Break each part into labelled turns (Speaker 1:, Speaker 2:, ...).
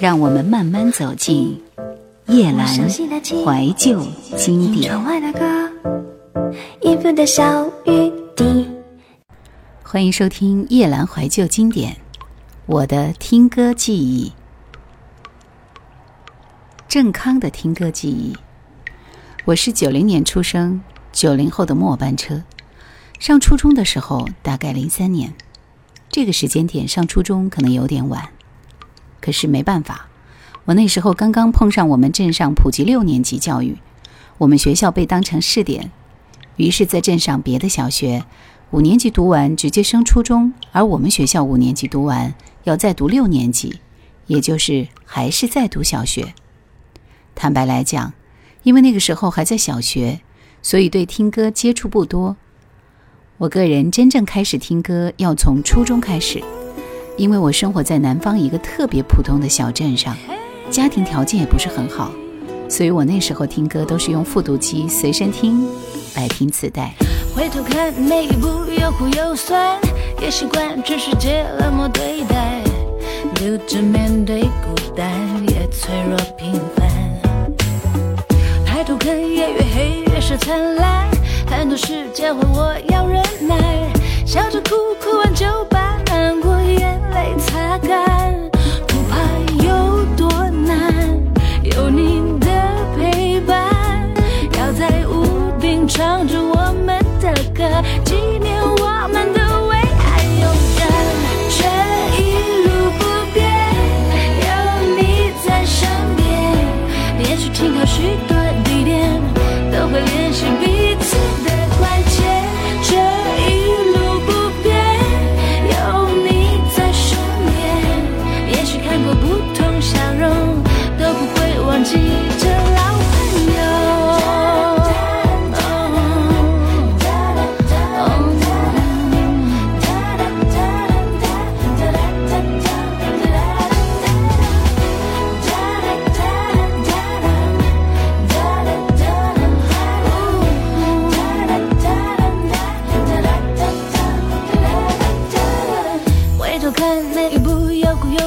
Speaker 1: 让我们慢慢走进叶阑怀旧经典。欢迎收听夜阑怀旧经典，我的听歌记忆。郑康的听歌记忆。我是九零年出生，九零后的末班车。上初中的时候，大概零三年，这个时间点上初中可能有点晚。可是没办法，我那时候刚刚碰上我们镇上普及六年级教育，我们学校被当成试点，于是，在镇上别的小学五年级读完直接升初中，而我们学校五年级读完要再读六年级，也就是还是在读小学。坦白来讲，因为那个时候还在小学，所以对听歌接触不多。我个人真正开始听歌要从初中开始。因为我生活在南方一个特别普通的小镇上，家庭条件也不是很好，所以我那时候听歌都是用复读机随身听来听磁带。回头看每一步又苦又酸，也习惯这世界冷漠对待，独自面对孤单也脆弱平凡。抬头看夜越黑越是灿烂，很多事教会我要忍耐，笑着哭哭完就把难过。擦干，不怕有多难，有你的陪伴，要在屋顶唱着我们的歌，纪念我们的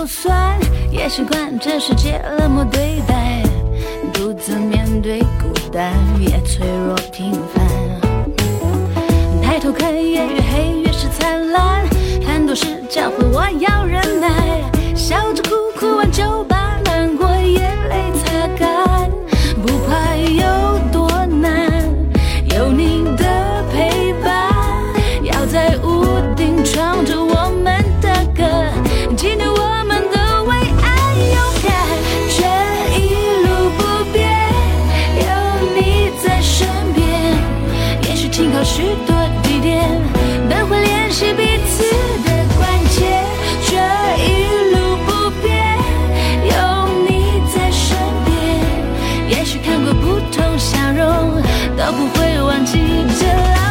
Speaker 1: 就算也习惯这世界冷漠对待，独自面对孤单，也脆弱平凡。抬头看，夜越黑越是灿烂，很多事教会我要忍耐，笑着哭，哭完就把难过眼泪擦干，容，都不会忘记这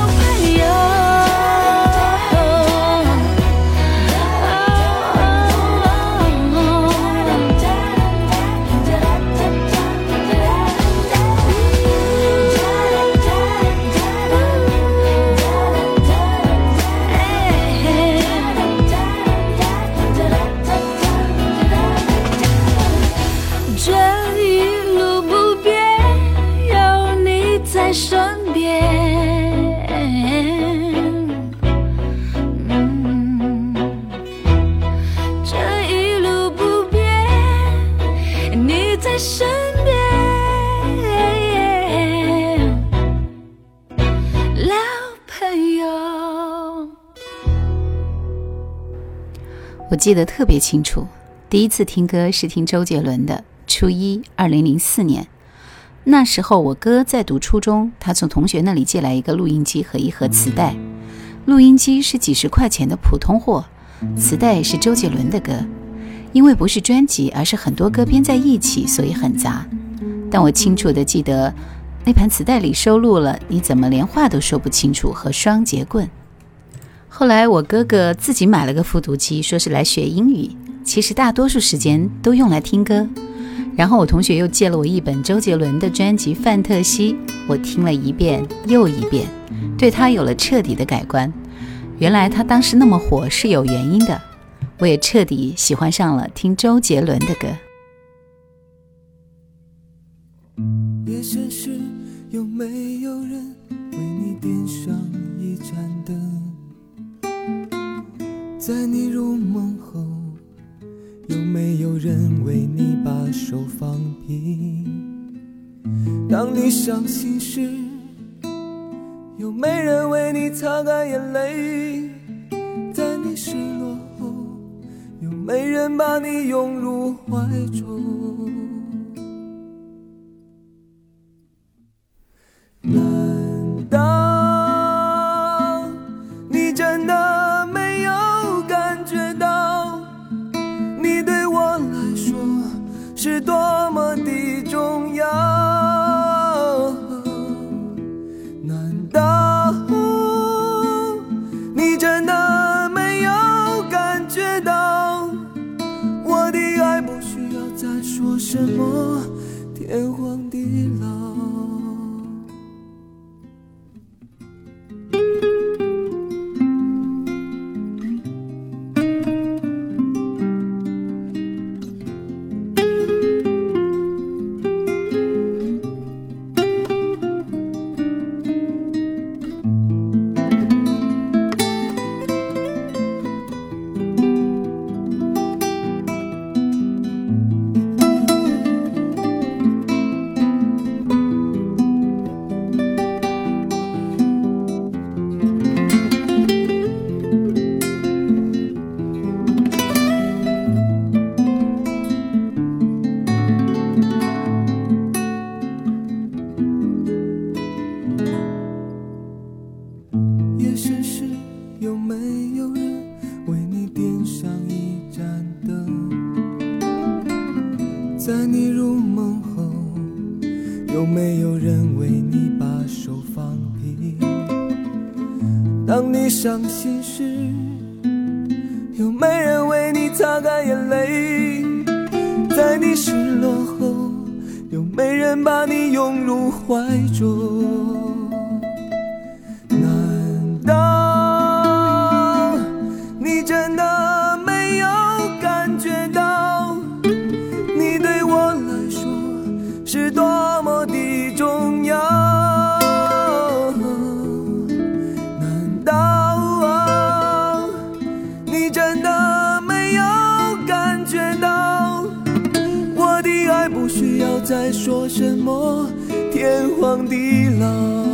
Speaker 1: 我记得特别清楚，第一次听歌是听周杰伦的《初一》，二零零四年。那时候我哥在读初中，他从同学那里借来一个录音机和一盒磁带。录音机是几十块钱的普通货，磁带是周杰伦的歌。因为不是专辑，而是很多歌编在一起，所以很杂。但我清楚的记得，那盘磁带里收录了《你怎么连话都说不清楚》和《双节棍》。后来我哥哥自己买了个复读机，说是来学英语，其实大多数时间都用来听歌。然后我同学又借了我一本周杰伦的专辑《范特西》，我听了一遍又一遍，对他有了彻底的改观。原来他当时那么火是有原因的，我也彻底喜欢上了听周杰伦的歌。
Speaker 2: 夜深时，有没有人为你点上一盏灯？在你入梦后，有没有人为你把手放平？当你伤心时，有没人为你擦干眼泪？在你失落后，有没人把你拥入怀中？难什么天荒地老？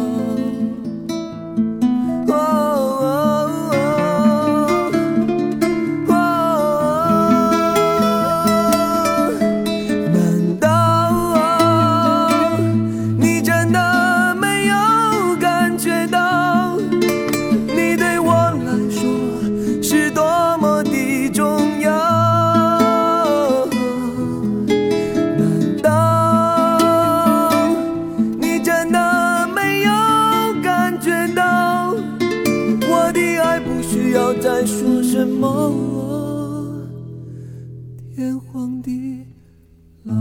Speaker 2: 什么天荒地老？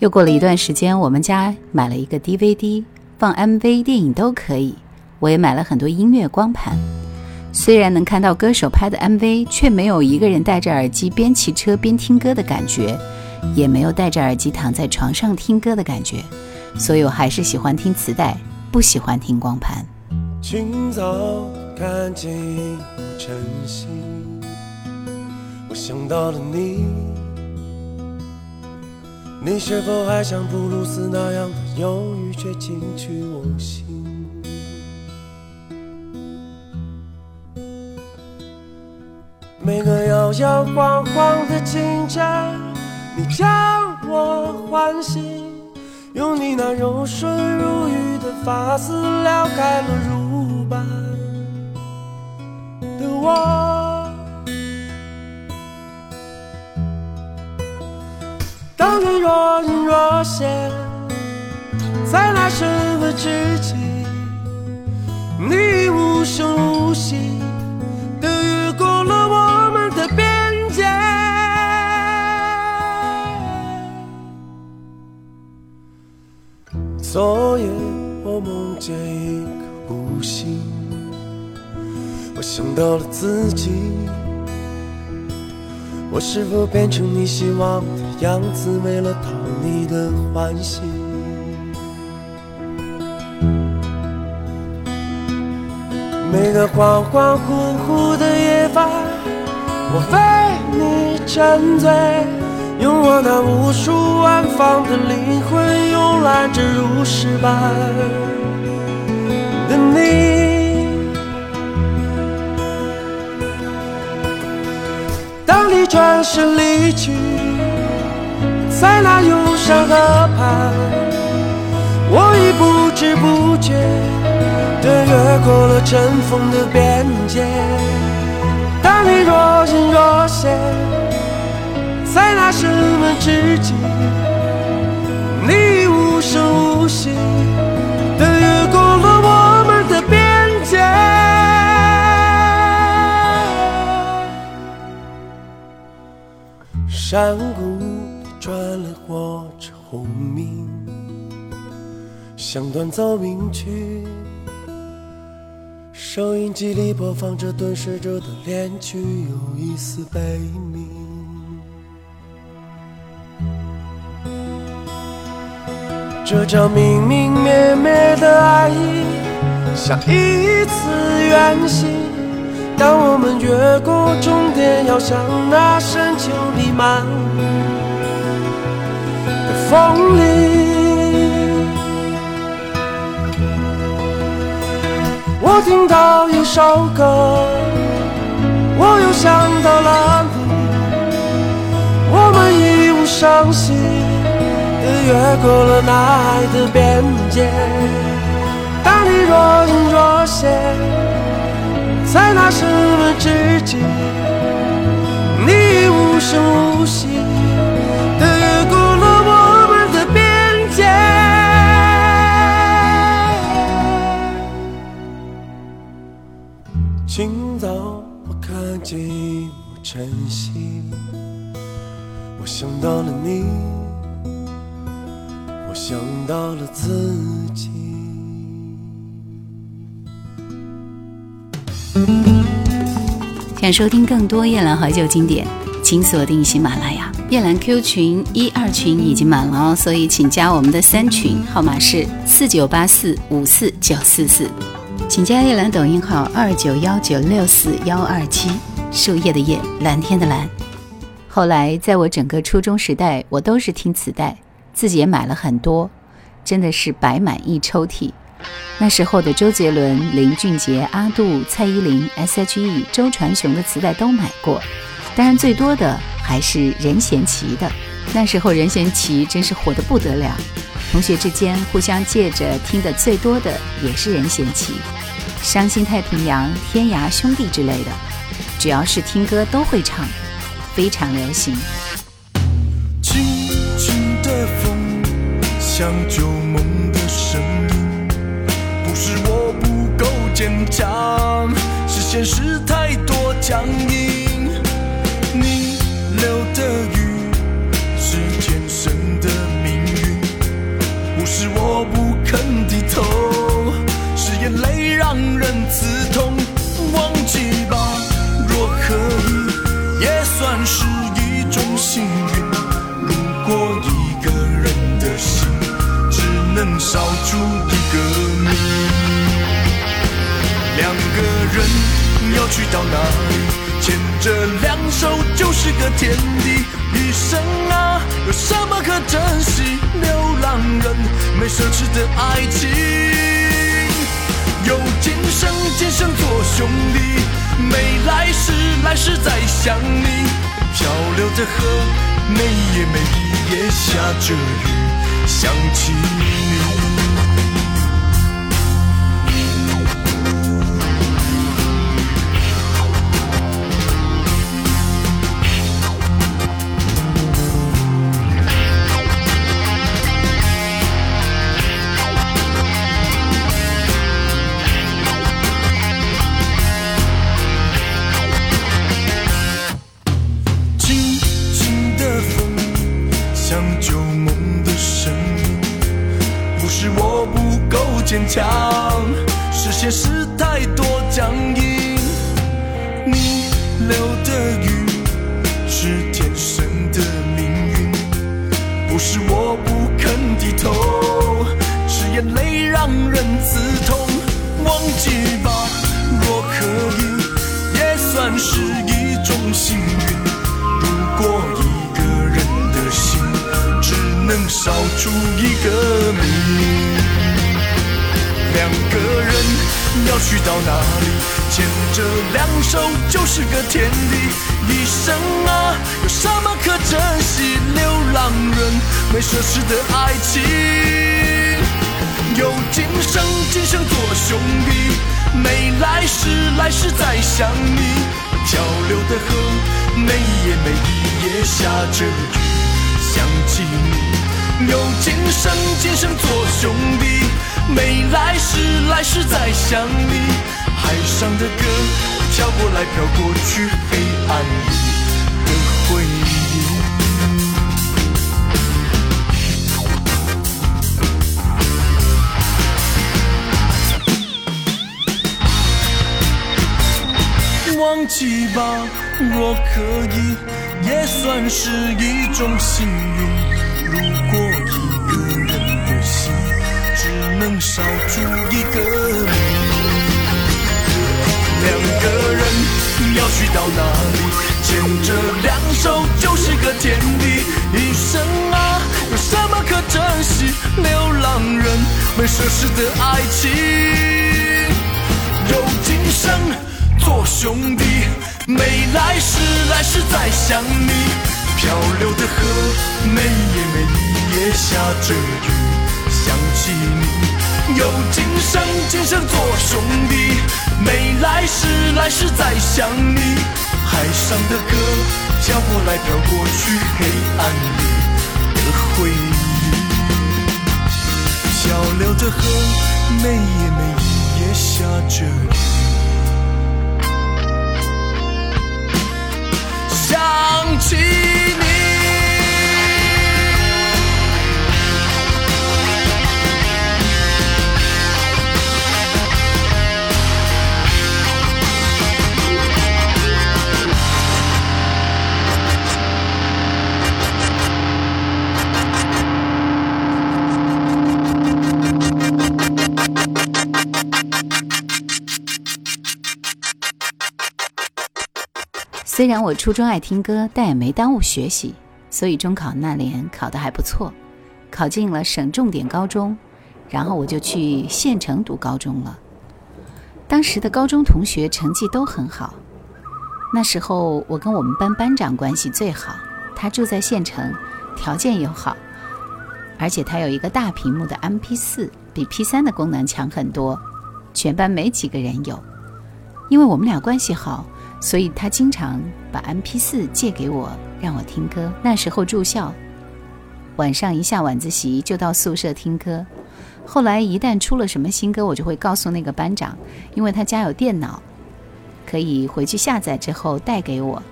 Speaker 3: 又过了一段时间，我们家买了一个 DVD，放 MV、电影都可以。我也买了很多音乐光盘。虽然能看到歌手拍的 MV，却没有一个人戴着耳机边骑车边听歌的感觉，也没有戴着耳机躺在床上听歌的感觉。所以我还是喜欢听磁带，不喜欢听光盘。
Speaker 2: 清早看见一股晨曦，我想到了你。你是否还像布鲁斯那样的忧郁，却进去我心？摇摇晃晃的清晨，你将我唤醒，用你那柔顺如玉的发丝撩开了乳斑的我。当你若隐若现，在那身份之际，你无声无息昨夜
Speaker 4: 我梦见一颗孤星，我想到了自己，我是否变成你希望的样子，为了讨你的欢心？每个恍恍惚惚的夜晚，我为你沉醉，用我那无数安放的灵魂，慵懒着如诗般的你。当你转身离去，在那忧伤河畔，我已不知不觉。地越过了尘封的边界，当你若隐若现，在那生门之际，你无声无息的越过了我们的边界。山谷里传来火车轰鸣，像短奏鸣曲。收音机里播放着蹲睡着的恋曲，有一丝悲鸣。这场明明灭灭的爱意，像一次远行。当我们越过终点，要向那深秋弥漫的风里。我听到一首歌，我又想到了你。我们义无声息地越过了那爱的边界。当你若隐若现，在那生门之际，你无声无息的越过了我们的边界。清早，我看见一幕晨曦，我想到了你，想到了自己。
Speaker 3: 想收听更多夜兰怀旧经典，请锁定喜马拉雅。夜兰 Q 群一二群已经满了哦，所以请加我们的三群，号码是四九八四五四九四四。请加叶兰抖音号二九幺九六四幺二七，树叶的叶，蓝天的蓝。后来，在我整个初中时代，我都是听磁带，自己也买了很多，真的是摆满一抽屉。那时候的周杰伦、林俊杰、阿杜、蔡依林、S.H.E、周传雄的磁带都买过，当然最多的还是任贤齐的。那时候任贤齐真是火得不得了。同学之间互相借着听的最多的也是任贤齐，《伤心太平洋》《天涯兄弟》之类的，只要是听歌都会唱，非常流行。
Speaker 4: 像旧梦的声音，不是我不够坚强，是现实太多僵硬。你流的雨是天生的命运。不是我不肯低头，是眼泪让人刺痛。忘记吧，若可以，也算是一种幸运。能烧出一个你，两个人要去到哪里？牵着两手就是个天地。一生啊，有什么可珍惜？流浪人没奢侈的爱情，有今生今生做兄弟，没来世来世再想你。漂流的河，每夜每一夜下着雨，想起你。
Speaker 5: 坚强，是现实太多僵硬。你流的雨是天生的命运，不是我不肯低头，是眼泪让人刺痛。忘记吧，若可以，也算是一种幸运。如果一个人的心只能烧出一个谜，两个人要去到哪里？牵着两手就是个天地。一生啊，有什么可珍惜？流浪人没奢侈的爱情，有今生今生做兄弟，没来世来世再相依。漂流的河，每一夜每一夜下着雨，想起你。有今生今生做兄弟，没来世来世再想你。海上的歌，飘过来飘过去，黑暗里的回忆。忘记吧，若可以，也算是一种幸运。能烧出一个谜，两个人要去到哪里？牵着两手就是个天地。一生啊，有什么可珍惜？流浪人没奢侈的爱情，有今生。做兄弟，没来世来世再想你。漂流的河，每夜每一夜下着雨，想起你。有今生今生做兄弟，没来世来世再想你。海上的歌，飘过来飘过去，黑暗里的回忆。小流着河，每夜每夜下着雨。
Speaker 3: 虽然我初中爱听歌，但也没耽误学习，所以中考那年考得还不错，考进了省重点高中，然后我就去县城读高中了。当时的高中同学成绩都很好，那时候我跟我们班班长关系最好，他住在县城，条件又好，而且他有一个大屏幕的 MP4，比 P3 的功能强很多，全班没几个人有。因为我们俩关系好。所以他经常把 MP4 借给我，让我听歌。那时候住校，晚上一下晚自习就到宿舍听歌。后来一旦出了什么新歌，我就会告诉那个班长，因为他家有电脑，可以回去下载之后带给我。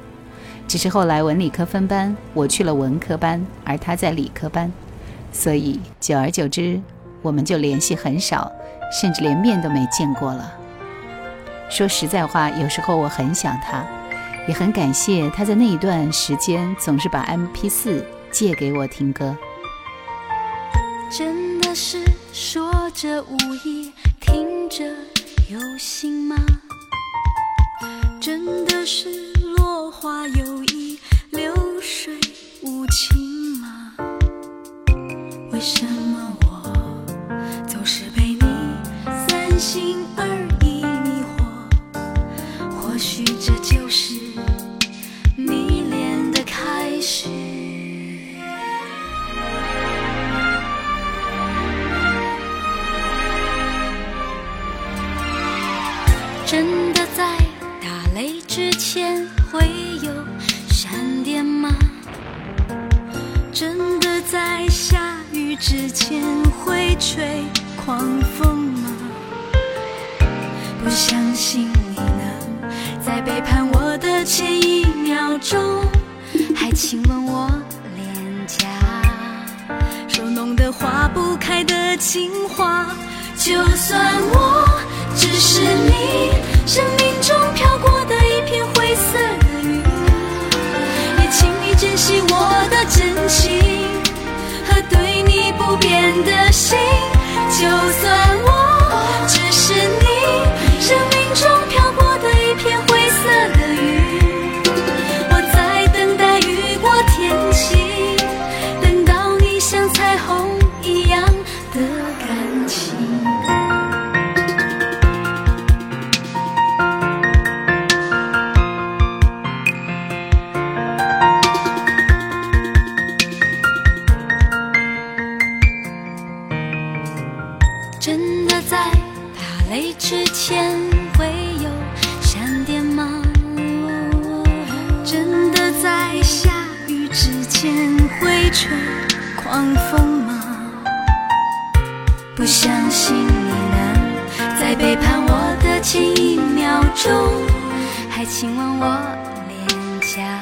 Speaker 3: 只是后来文理科分班，我去了文科班，而他在理科班，所以久而久之，我们就联系很少，甚至连面都没见过了。说实在话，有时候我很想他，也很感谢他在那一段时间总是把 M P 四借给我听歌。
Speaker 1: 真的是说着无意，听着有心吗？真的是落花有前一秒钟，还亲吻我脸颊，说弄得化不开的情话，就算我只是你生命中飘过的一片灰色的云，也请你珍惜我的真情和对你不变的心。就算狂风吗？不相信你能在背叛我的前一秒钟，还亲吻我脸颊，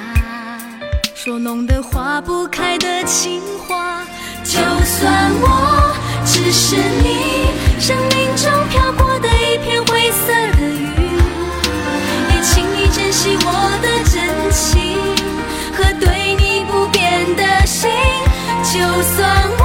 Speaker 1: 说浓得化不开的情话。就算我只是你生命就算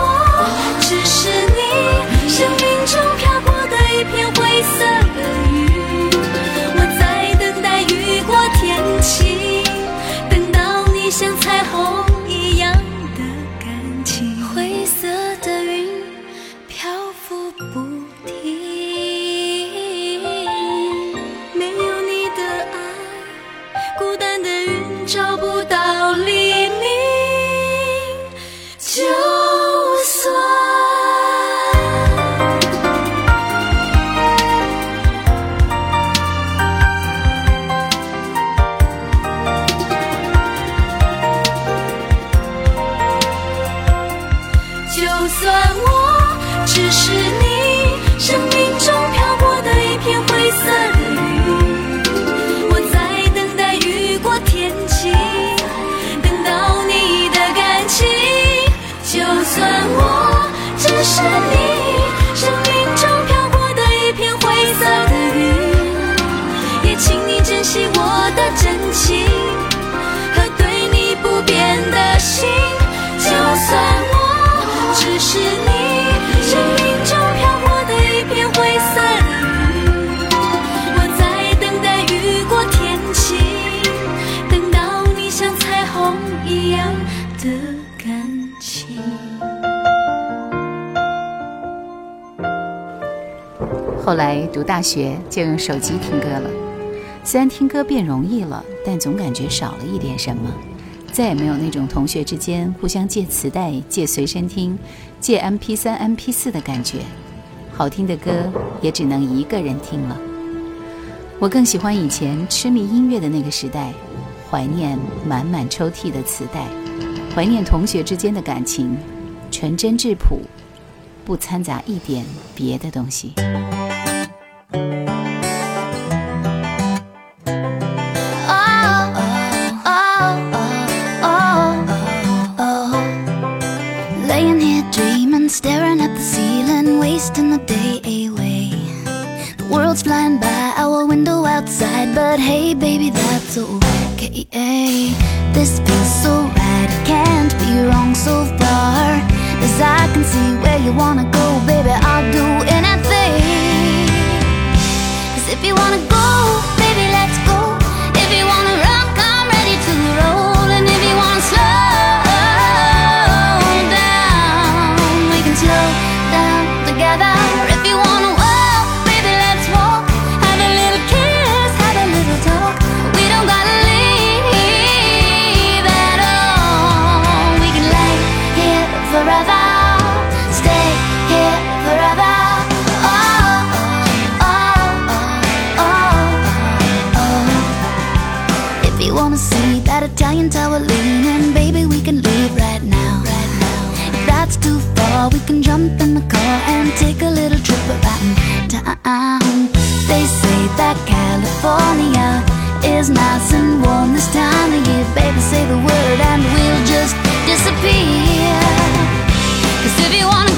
Speaker 3: 后来读大学就用手机听歌了，虽然听歌变容易了，但总感觉少了一点什么。再也没有那种同学之间互相借磁带、借随身听、借 MP 3 MP 4的感觉。好听的歌也只能一个人听了。我更喜欢以前痴迷音乐的那个时代，怀念满满抽屉的磁带，怀念同学之间的感情，纯真质朴，不掺杂一点别的东西。
Speaker 6: The flying by our window outside, but hey, baby, that's okay. This feels so right, it can't be wrong so far. As I can see where you wanna go, baby, I'll California is nice and warm this time of year. Baby, say the word and we'll just disappear. Cause if you wanna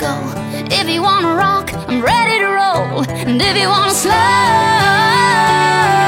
Speaker 6: go. If you wanna rock, I'm ready to roll.
Speaker 1: And if you wanna slow.